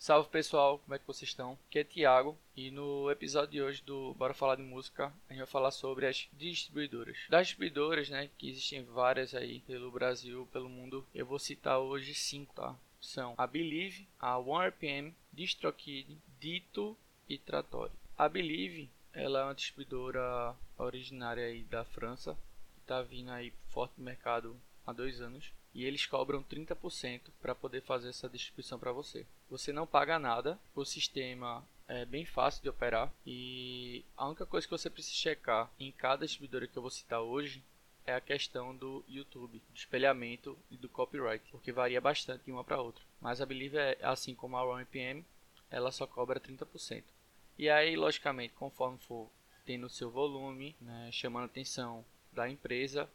Salve pessoal, como é que vocês estão? Aqui é Thiago e no episódio de hoje do Bora Falar de Música a gente vai falar sobre as distribuidoras. Das distribuidoras, né, que existem várias aí pelo Brasil, pelo mundo, eu vou citar hoje cinco, tá? São a Believe, a OneRPM, DistroKid, Dito e Trattori. A Believe, ela é uma distribuidora originária aí da França, que está vindo aí forte no mercado há dois anos e eles cobram 30% para poder fazer essa distribuição para você. Você não paga nada, o sistema é bem fácil de operar e a única coisa que você precisa checar em cada distribuidora que eu vou citar hoje é a questão do YouTube, do espelhamento e do copyright, porque varia bastante de uma para outra. Mas a Believe é assim como a ROM ela só cobra 30%. E aí, logicamente, conforme for tendo o seu volume, né, chamando a atenção da empresa,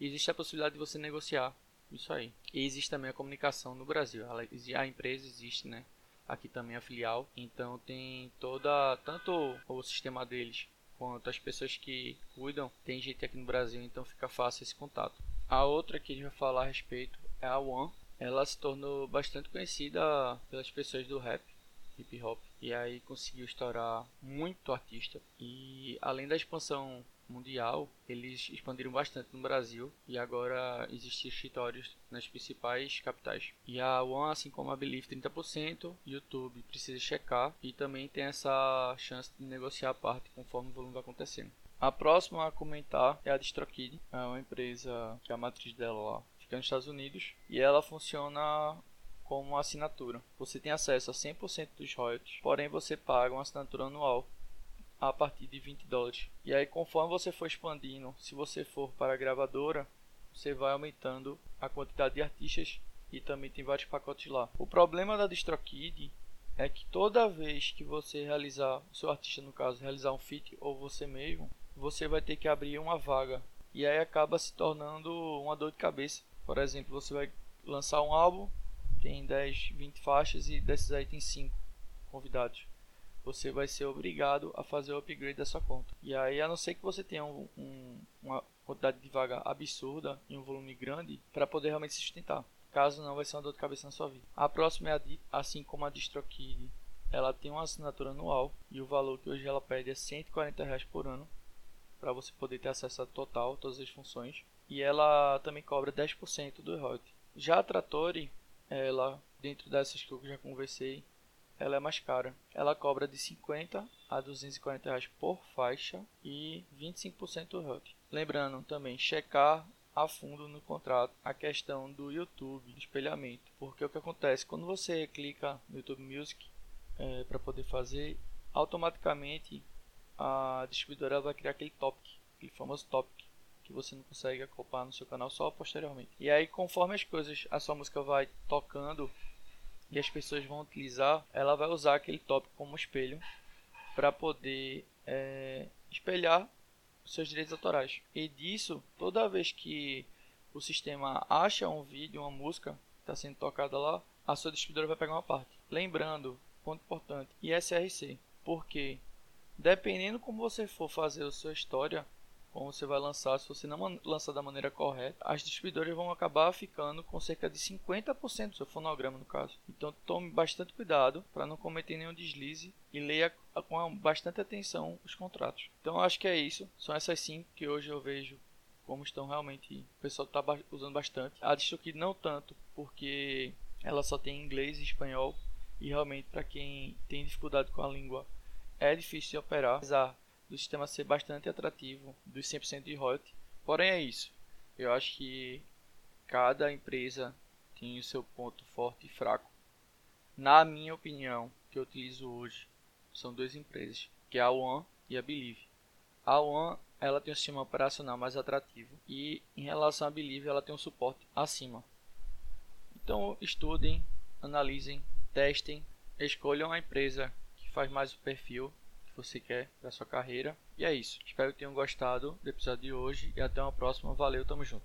existe a possibilidade de você negociar isso aí. E existe também a comunicação no Brasil. A empresa existe, né? Aqui também a filial. Então tem toda. Tanto o sistema deles quanto as pessoas que cuidam. Tem gente aqui no Brasil, então fica fácil esse contato. A outra que a gente vai falar a respeito é a One. Ela se tornou bastante conhecida pelas pessoas do rap, hip hop. E aí conseguiu estourar muito artista. E além da expansão mundial, eles expandiram bastante no Brasil e agora existem escritórios nas principais capitais. E a One, assim como a Believe, 30%, YouTube precisa checar e também tem essa chance de negociar a parte conforme o volume vai acontecendo. A próxima a comentar é a DistroKid, é uma empresa que a matriz dela lá fica nos Estados Unidos e ela funciona como assinatura. Você tem acesso a 100% dos royalties, porém você paga uma assinatura anual a partir de 20 dólares. E aí, conforme você for expandindo, se você for para a gravadora, você vai aumentando a quantidade de artistas e também tem vários pacotes lá. O problema da DistroKid é que toda vez que você realizar, o seu artista no caso, realizar um feat ou você mesmo, você vai ter que abrir uma vaga. E aí acaba se tornando uma dor de cabeça. Por exemplo, você vai lançar um álbum, tem 10, 20 faixas e desses aí tem 5 convidados você vai ser obrigado a fazer o upgrade da sua conta. E aí, a não ser que você tenha um, um, uma quantidade de vaga absurda e um volume grande para poder realmente se sustentar. Caso não, vai ser uma dor de cabeça na sua vida. A próxima é a DIP, assim como a DistroKid. Ela tem uma assinatura anual e o valor que hoje ela pede é 140 reais por ano para você poder ter acesso a total todas as funções. E ela também cobra 10% do royalty. Já a Trattori, ela dentro dessas que eu já conversei, ela é mais cara. Ela cobra de 50 a 240 reais por faixa e 25% do. Lembrando também, checar a fundo no contrato a questão do YouTube, espelhamento. Porque o que acontece, quando você clica no YouTube Music é, para poder fazer, automaticamente a distribuidora vai criar aquele topic, aquele famoso topic que você não consegue acoplar no seu canal só posteriormente. E aí, conforme as coisas, a sua música vai tocando e as pessoas vão utilizar, ela vai usar aquele tópico como espelho para poder é, espelhar seus direitos autorais. E disso, toda vez que o sistema acha um vídeo, uma música que está sendo tocada lá, a sua distribuidora vai pegar uma parte. Lembrando, ponto importante, ISRC, porque dependendo como você for fazer a sua história, como você vai lançar, se você não lançar da maneira correta, as distribuidoras vão acabar ficando com cerca de 50% do seu fonograma, no caso. Então tome bastante cuidado para não cometer nenhum deslize e leia com bastante atenção os contratos. Então acho que é isso. São essas cinco que hoje eu vejo como estão realmente o pessoal está usando bastante. A DistroKid não tanto, porque ela só tem inglês e espanhol e realmente para quem tem dificuldade com a língua é difícil de operar, apesar do sistema ser bastante atrativo dos 100% de royalty. Porém é isso. Eu acho que cada empresa tem o seu ponto forte e fraco. Na minha opinião, que eu utilizo hoje, são duas empresas, que é a One e a Believe. A One ela tem um sistema operacional mais atrativo e em relação à Believe ela tem um suporte acima. Então estudem, analisem, testem, escolham a empresa que faz mais o perfil você quer para sua carreira. E é isso. Espero que tenham gostado do episódio de hoje e até uma próxima. Valeu, tamo junto.